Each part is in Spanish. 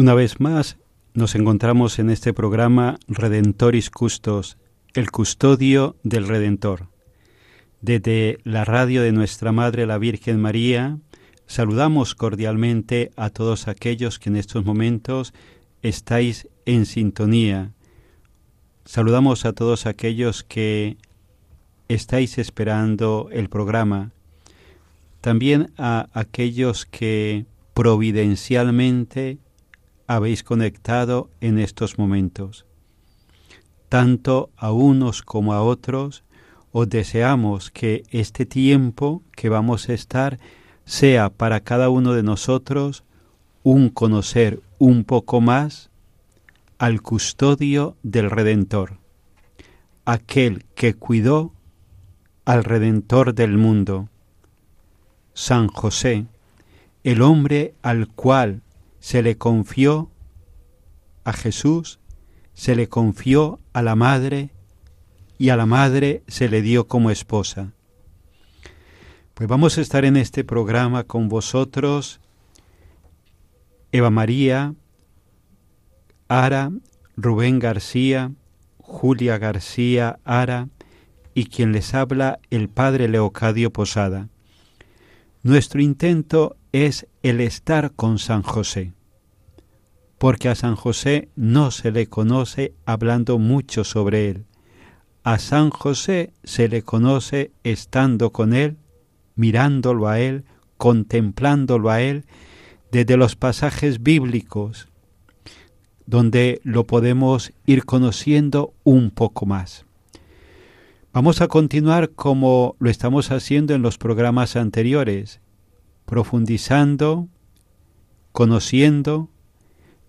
Una vez más nos encontramos en este programa Redentoris Custos, el custodio del Redentor. Desde la radio de nuestra Madre la Virgen María, saludamos cordialmente a todos aquellos que en estos momentos estáis en sintonía. Saludamos a todos aquellos que estáis esperando el programa. También a aquellos que providencialmente habéis conectado en estos momentos. Tanto a unos como a otros, os deseamos que este tiempo que vamos a estar sea para cada uno de nosotros un conocer un poco más al custodio del Redentor, aquel que cuidó al Redentor del mundo, San José, el hombre al cual se le confió a Jesús, se le confió a la madre y a la madre se le dio como esposa. Pues vamos a estar en este programa con vosotros, Eva María, Ara, Rubén García, Julia García Ara y quien les habla el Padre Leocadio Posada. Nuestro intento es el estar con San José, porque a San José no se le conoce hablando mucho sobre él. A San José se le conoce estando con él, mirándolo a él, contemplándolo a él, desde los pasajes bíblicos, donde lo podemos ir conociendo un poco más. Vamos a continuar como lo estamos haciendo en los programas anteriores, profundizando, conociendo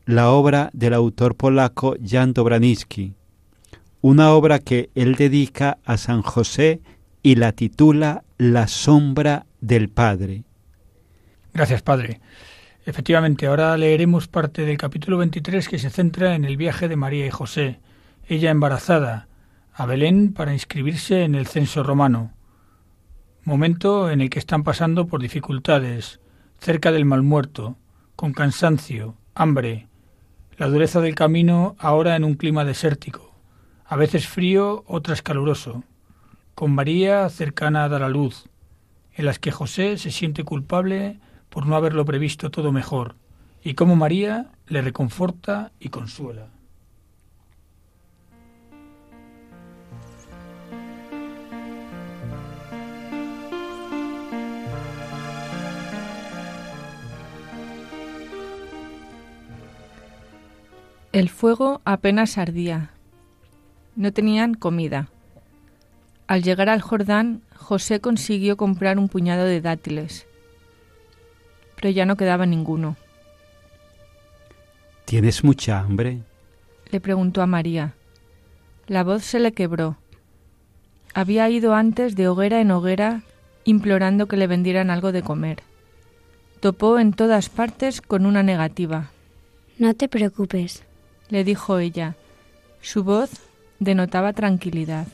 la obra del autor polaco Jan Dobraniski, una obra que él dedica a San José y la titula La sombra del Padre. Gracias, Padre. Efectivamente, ahora leeremos parte del capítulo 23 que se centra en el viaje de María y José, ella embarazada, a Belén para inscribirse en el censo romano, momento en el que están pasando por dificultades, cerca del mal muerto, con cansancio, hambre, la dureza del camino ahora en un clima desértico, a veces frío, otras caluroso, con María cercana a dar a luz, en las que José se siente culpable por no haberlo previsto todo mejor, y cómo María le reconforta y consuela. El fuego apenas ardía. No tenían comida. Al llegar al Jordán, José consiguió comprar un puñado de dátiles, pero ya no quedaba ninguno. ¿Tienes mucha hambre? le preguntó a María. La voz se le quebró. Había ido antes de hoguera en hoguera implorando que le vendieran algo de comer. Topó en todas partes con una negativa. No te preocupes, le dijo ella. Su voz denotaba tranquilidad.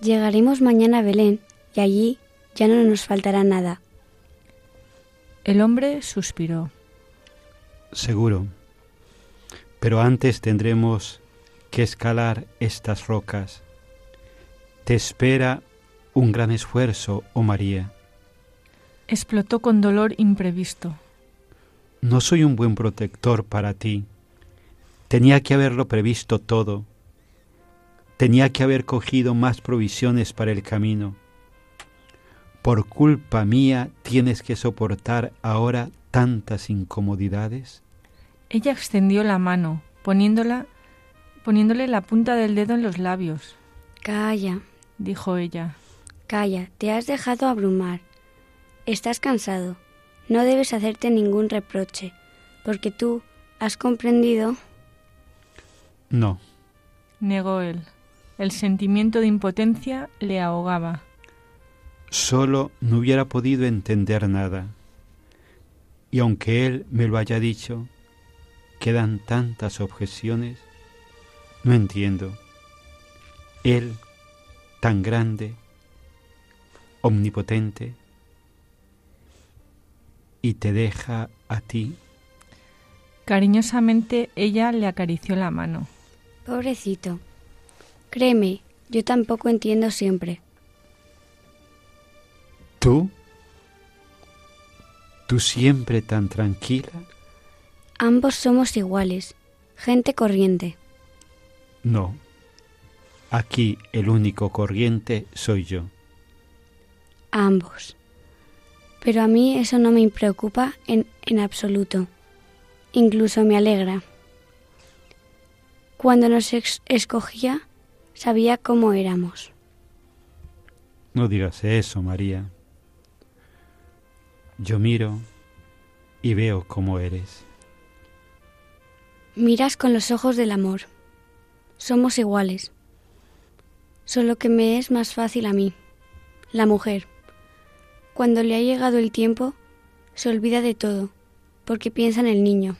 Llegaremos mañana a Belén y allí ya no nos faltará nada. El hombre suspiró. Seguro. Pero antes tendremos que escalar estas rocas. Te espera un gran esfuerzo, oh María. Explotó con dolor imprevisto. No soy un buen protector para ti. Tenía que haberlo previsto todo. Tenía que haber cogido más provisiones para el camino. Por culpa mía tienes que soportar ahora tantas incomodidades. Ella extendió la mano, poniéndola, poniéndole la punta del dedo en los labios. Calla, dijo ella. Calla, te has dejado abrumar. Estás cansado. No debes hacerte ningún reproche, porque tú has comprendido. No, negó él. El sentimiento de impotencia le ahogaba. Solo no hubiera podido entender nada. Y aunque él me lo haya dicho, quedan tantas objeciones. No entiendo. Él, tan grande, omnipotente, y te deja a ti. Cariñosamente ella le acarició la mano. Pobrecito. Créeme, yo tampoco entiendo siempre. ¿Tú? ¿Tú siempre tan tranquila? Ambos somos iguales, gente corriente. No, aquí el único corriente soy yo. Ambos. Pero a mí eso no me preocupa en, en absoluto. Incluso me alegra. Cuando nos escogía, sabía cómo éramos. No digas eso, María. Yo miro y veo cómo eres. Miras con los ojos del amor. Somos iguales. Solo que me es más fácil a mí, la mujer. Cuando le ha llegado el tiempo, se olvida de todo, porque piensa en el niño.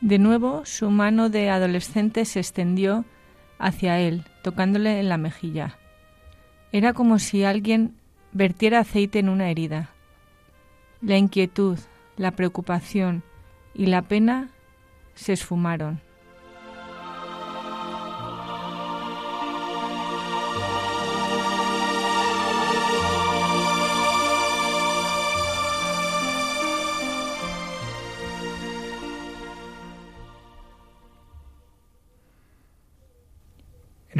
De nuevo, su mano de adolescente se extendió hacia él, tocándole en la mejilla. Era como si alguien vertiera aceite en una herida. La inquietud, la preocupación y la pena se esfumaron.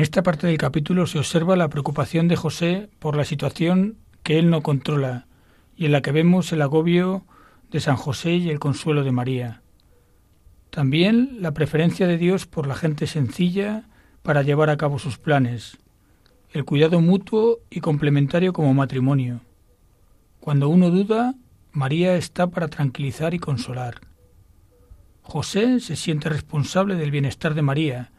En esta parte del capítulo se observa la preocupación de José por la situación que él no controla y en la que vemos el agobio de San José y el consuelo de María. También la preferencia de Dios por la gente sencilla para llevar a cabo sus planes, el cuidado mutuo y complementario como matrimonio. Cuando uno duda, María está para tranquilizar y consolar. José se siente responsable del bienestar de María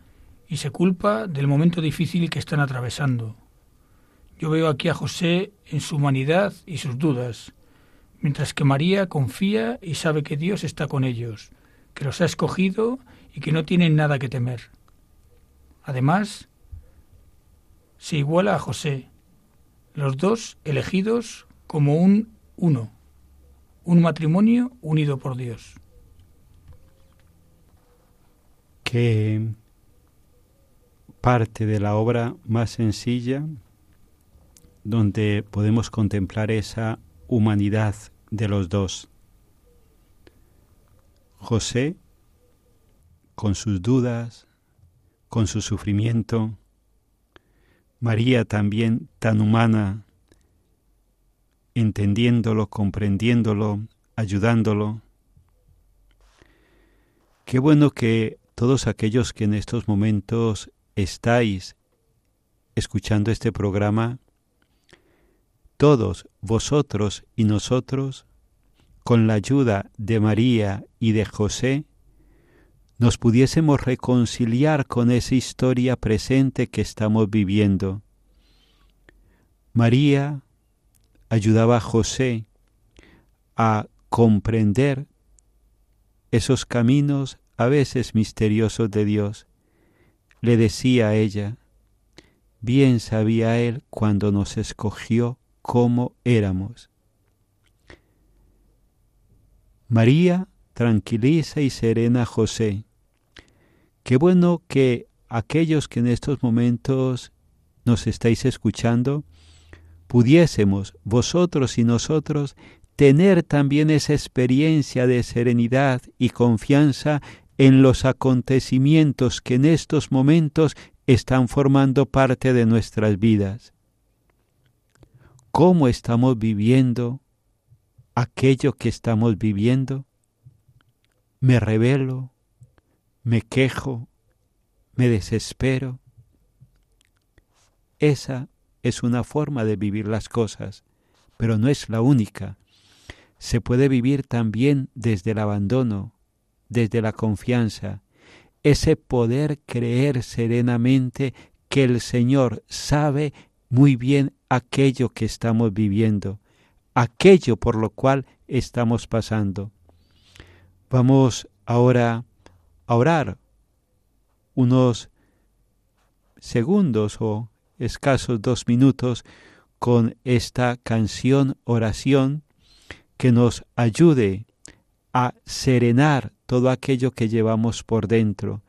y se culpa del momento difícil que están atravesando. Yo veo aquí a José en su humanidad y sus dudas, mientras que María confía y sabe que Dios está con ellos, que los ha escogido y que no tienen nada que temer. Además, se iguala a José, los dos elegidos como un uno, un matrimonio unido por Dios. Que parte de la obra más sencilla donde podemos contemplar esa humanidad de los dos. José, con sus dudas, con su sufrimiento, María también tan humana, entendiéndolo, comprendiéndolo, ayudándolo. Qué bueno que todos aquellos que en estos momentos estáis escuchando este programa, todos vosotros y nosotros, con la ayuda de María y de José, nos pudiésemos reconciliar con esa historia presente que estamos viviendo. María ayudaba a José a comprender esos caminos a veces misteriosos de Dios. Le decía a ella, bien sabía Él cuando nos escogió cómo éramos. María tranquiliza y serena a José. Qué bueno que aquellos que en estos momentos nos estáis escuchando, pudiésemos, vosotros y nosotros, tener también esa experiencia de serenidad y confianza en los acontecimientos que en estos momentos están formando parte de nuestras vidas. ¿Cómo estamos viviendo aquello que estamos viviendo? Me revelo, me quejo, me desespero. Esa es una forma de vivir las cosas, pero no es la única se puede vivir también desde el abandono, desde la confianza, ese poder creer serenamente que el Señor sabe muy bien aquello que estamos viviendo, aquello por lo cual estamos pasando. Vamos ahora a orar unos segundos o escasos dos minutos con esta canción oración que nos ayude a serenar todo aquello que llevamos por dentro,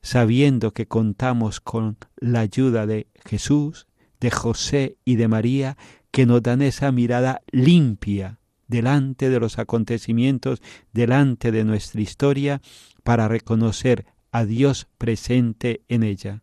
sabiendo que contamos con la ayuda de Jesús, de José y de María, que nos dan esa mirada limpia delante de los acontecimientos, delante de nuestra historia, para reconocer a Dios presente en ella.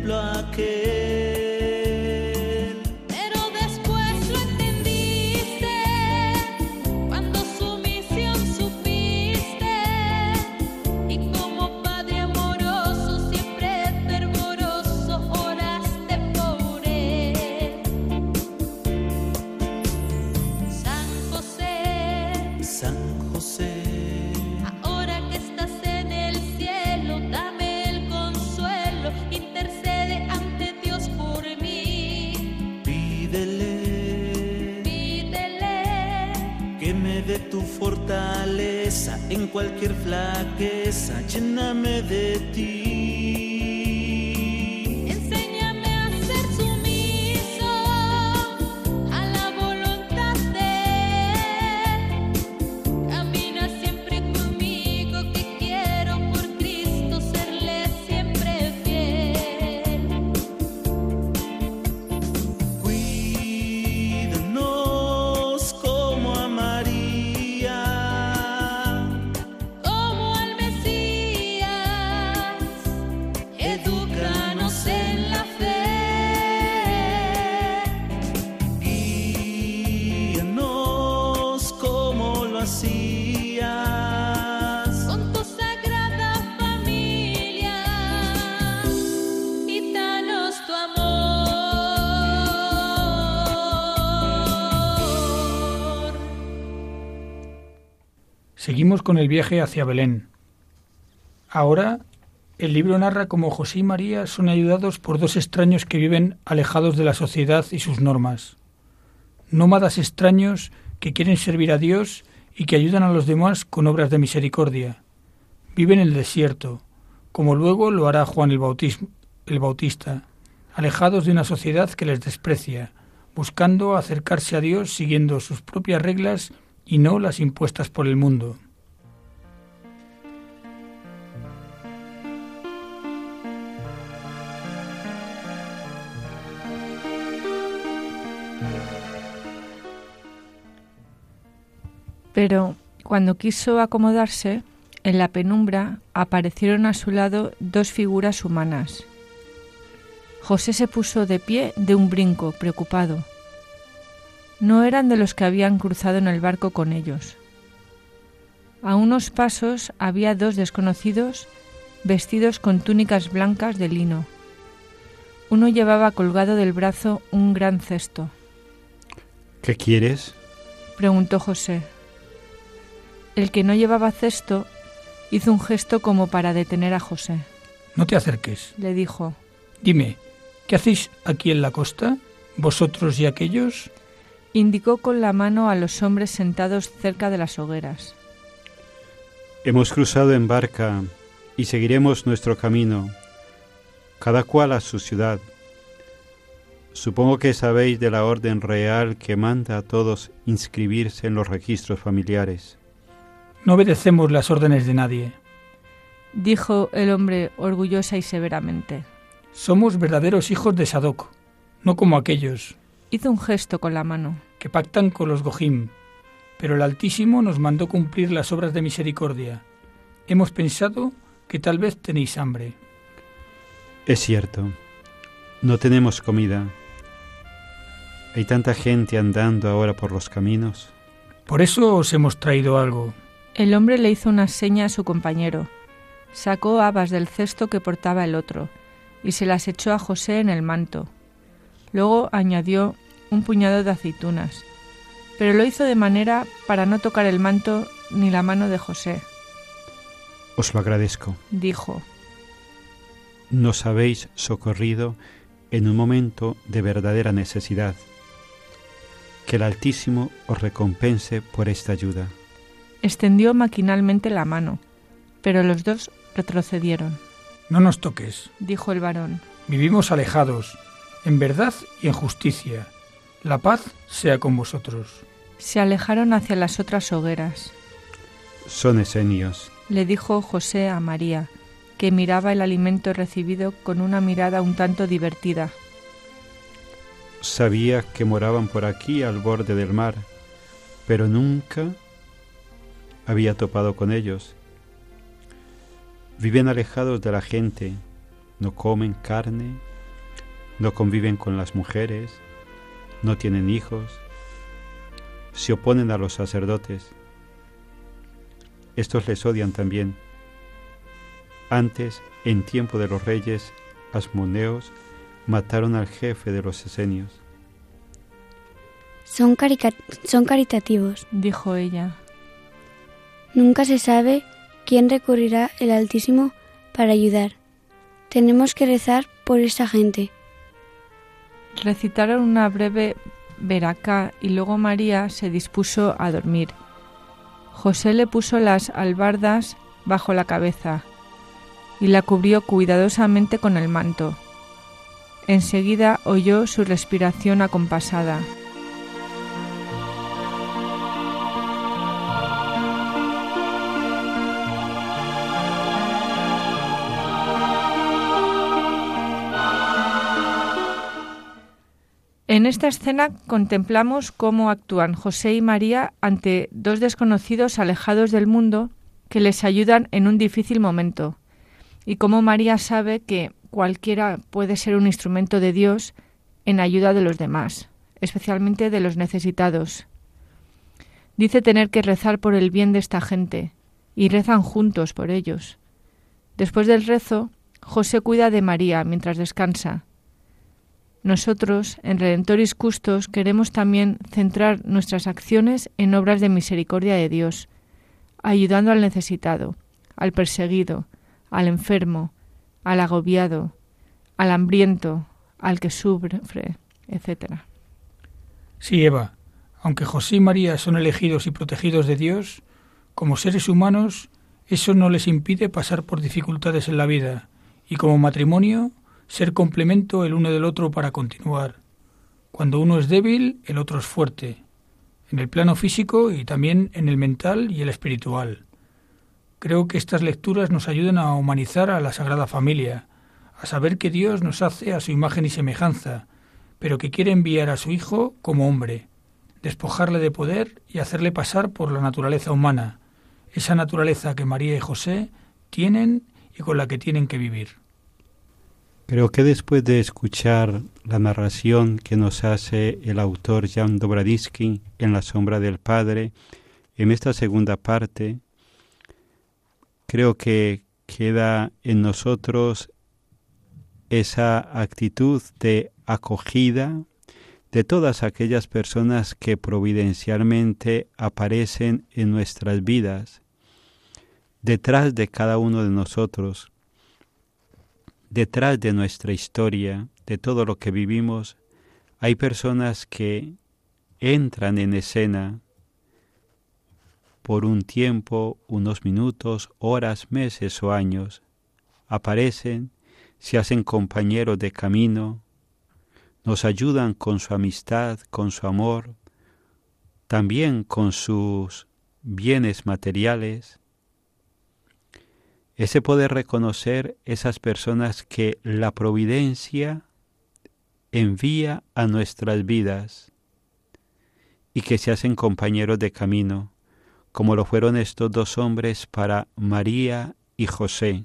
lo entendiste cualquier flaqueza, lléname de ti. Seguimos con el viaje hacia Belén. Ahora el libro narra cómo José y María son ayudados por dos extraños que viven alejados de la sociedad y sus normas. Nómadas extraños que quieren servir a Dios y que ayudan a los demás con obras de misericordia. Viven en el desierto, como luego lo hará Juan el, el Bautista, alejados de una sociedad que les desprecia, buscando acercarse a Dios siguiendo sus propias reglas y no las impuestas por el mundo. Pero cuando quiso acomodarse, en la penumbra aparecieron a su lado dos figuras humanas. José se puso de pie de un brinco, preocupado. No eran de los que habían cruzado en el barco con ellos. A unos pasos había dos desconocidos vestidos con túnicas blancas de lino. Uno llevaba colgado del brazo un gran cesto. ¿Qué quieres? preguntó José. El que no llevaba cesto hizo un gesto como para detener a José. No te acerques, le dijo. Dime, ¿qué hacéis aquí en la costa, vosotros y aquellos? Indicó con la mano a los hombres sentados cerca de las hogueras. Hemos cruzado en barca y seguiremos nuestro camino, cada cual a su ciudad. Supongo que sabéis de la orden real que manda a todos inscribirse en los registros familiares. No obedecemos las órdenes de nadie, dijo el hombre orgullosa y severamente. Somos verdaderos hijos de Sadoc, no como aquellos. Hizo un gesto con la mano. Que pactan con los Gojim, pero el Altísimo nos mandó cumplir las obras de misericordia. Hemos pensado que tal vez tenéis hambre. Es cierto, no tenemos comida. Hay tanta gente andando ahora por los caminos. Por eso os hemos traído algo. El hombre le hizo una seña a su compañero. Sacó habas del cesto que portaba el otro y se las echó a José en el manto. Luego añadió un puñado de aceitunas, pero lo hizo de manera para no tocar el manto ni la mano de José. Os lo agradezco, dijo. Nos habéis socorrido en un momento de verdadera necesidad. Que el Altísimo os recompense por esta ayuda. Extendió maquinalmente la mano, pero los dos retrocedieron. No nos toques, dijo el varón. Vivimos alejados, en verdad y en justicia. La paz sea con vosotros. Se alejaron hacia las otras hogueras. Son esenios, le dijo José a María, que miraba el alimento recibido con una mirada un tanto divertida. Sabía que moraban por aquí al borde del mar, pero nunca había topado con ellos. Viven alejados de la gente, no comen carne, no conviven con las mujeres, no tienen hijos, se oponen a los sacerdotes. Estos les odian también. Antes, en tiempo de los reyes asmoneos, mataron al jefe de los esenios. Son, son caritativos, dijo ella. Nunca se sabe quién recurrirá el Altísimo para ayudar. Tenemos que rezar por esa gente. Recitaron una breve veraca y luego María se dispuso a dormir, José le puso las albardas bajo la cabeza y la cubrió cuidadosamente con el manto. Enseguida oyó su respiración acompasada. En esta escena contemplamos cómo actúan José y María ante dos desconocidos alejados del mundo que les ayudan en un difícil momento, y cómo María sabe que cualquiera puede ser un instrumento de Dios en ayuda de los demás, especialmente de los necesitados. Dice tener que rezar por el bien de esta gente, y rezan juntos por ellos. Después del rezo, José cuida de María mientras descansa, nosotros, en Redentoris Custos, queremos también centrar nuestras acciones en obras de misericordia de Dios, ayudando al necesitado, al perseguido, al enfermo, al agobiado, al hambriento, al que sufre, etc. Sí, Eva, aunque José y María son elegidos y protegidos de Dios, como seres humanos, eso no les impide pasar por dificultades en la vida, y como matrimonio ser complemento el uno del otro para continuar. Cuando uno es débil, el otro es fuerte, en el plano físico y también en el mental y el espiritual. Creo que estas lecturas nos ayudan a humanizar a la Sagrada Familia, a saber que Dios nos hace a su imagen y semejanza, pero que quiere enviar a su Hijo como hombre, despojarle de poder y hacerle pasar por la naturaleza humana, esa naturaleza que María y José tienen y con la que tienen que vivir. Creo que después de escuchar la narración que nos hace el autor Jan Dobradinsky en La sombra del Padre, en esta segunda parte, creo que queda en nosotros esa actitud de acogida de todas aquellas personas que providencialmente aparecen en nuestras vidas, detrás de cada uno de nosotros, detrás de nuestra historia, de todo lo que vivimos, hay personas que entran en escena por un tiempo, unos minutos, horas, meses o años, aparecen, se hacen compañeros de camino, nos ayudan con su amistad, con su amor, también con sus bienes materiales, ese poder reconocer esas personas que la providencia envía a nuestras vidas y que se hacen compañeros de camino, como lo fueron estos dos hombres para María y José.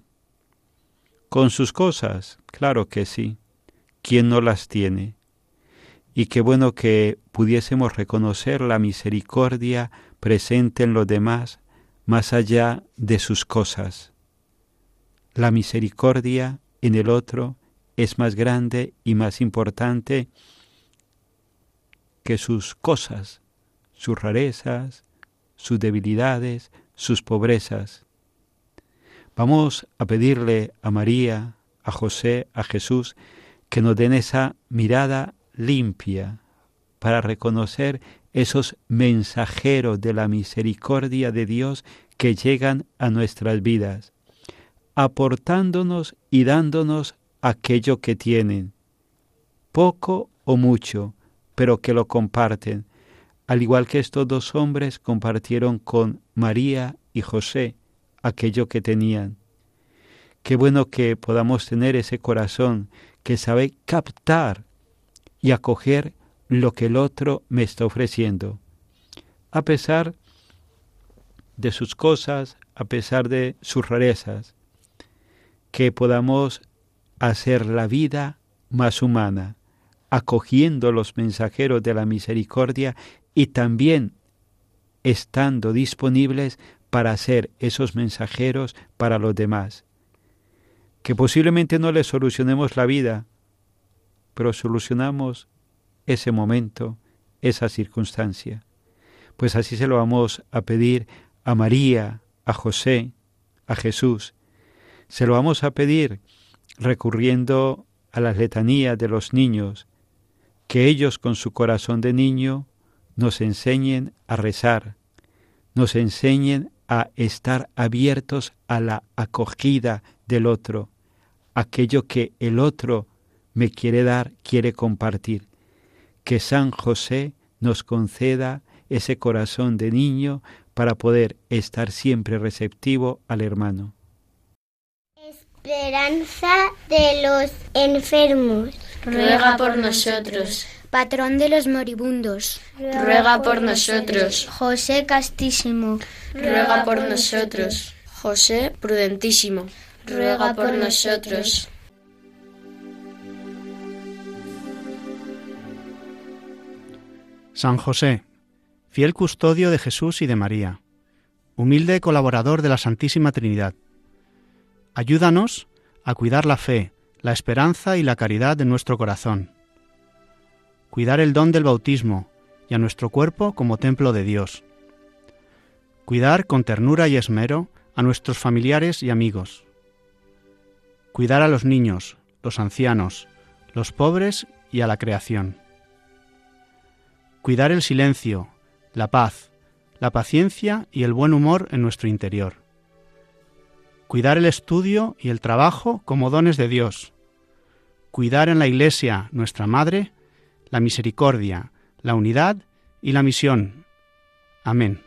Con sus cosas, claro que sí. ¿Quién no las tiene? Y qué bueno que pudiésemos reconocer la misericordia presente en los demás más allá de sus cosas la misericordia en el otro es más grande y más importante que sus cosas, sus rarezas, sus debilidades, sus pobrezas. Vamos a pedirle a María, a José, a Jesús, que nos den esa mirada limpia para reconocer esos mensajeros de la misericordia de Dios que llegan a nuestras vidas aportándonos y dándonos aquello que tienen, poco o mucho, pero que lo comparten, al igual que estos dos hombres compartieron con María y José aquello que tenían. Qué bueno que podamos tener ese corazón que sabe captar y acoger lo que el otro me está ofreciendo, a pesar de sus cosas, a pesar de sus rarezas, que podamos hacer la vida más humana, acogiendo los mensajeros de la misericordia y también estando disponibles para hacer esos mensajeros para los demás. Que posiblemente no les solucionemos la vida, pero solucionamos ese momento, esa circunstancia. Pues así se lo vamos a pedir a María, a José, a Jesús, se lo vamos a pedir recurriendo a las letanías de los niños, que ellos con su corazón de niño nos enseñen a rezar, nos enseñen a estar abiertos a la acogida del otro, aquello que el otro me quiere dar, quiere compartir. Que San José nos conceda ese corazón de niño para poder estar siempre receptivo al hermano. Esperanza de los enfermos. Ruega por nosotros. Patrón de los moribundos. Ruega por nosotros. José Castísimo. Ruega por nosotros. José Prudentísimo. Ruega por nosotros. San José, fiel custodio de Jesús y de María, humilde colaborador de la Santísima Trinidad, ayúdanos a cuidar la fe, la esperanza y la caridad de nuestro corazón, cuidar el don del bautismo y a nuestro cuerpo como templo de Dios, cuidar con ternura y esmero a nuestros familiares y amigos, cuidar a los niños, los ancianos, los pobres y a la creación. Cuidar el silencio, la paz, la paciencia y el buen humor en nuestro interior. Cuidar el estudio y el trabajo como dones de Dios. Cuidar en la Iglesia, nuestra Madre, la misericordia, la unidad y la misión. Amén.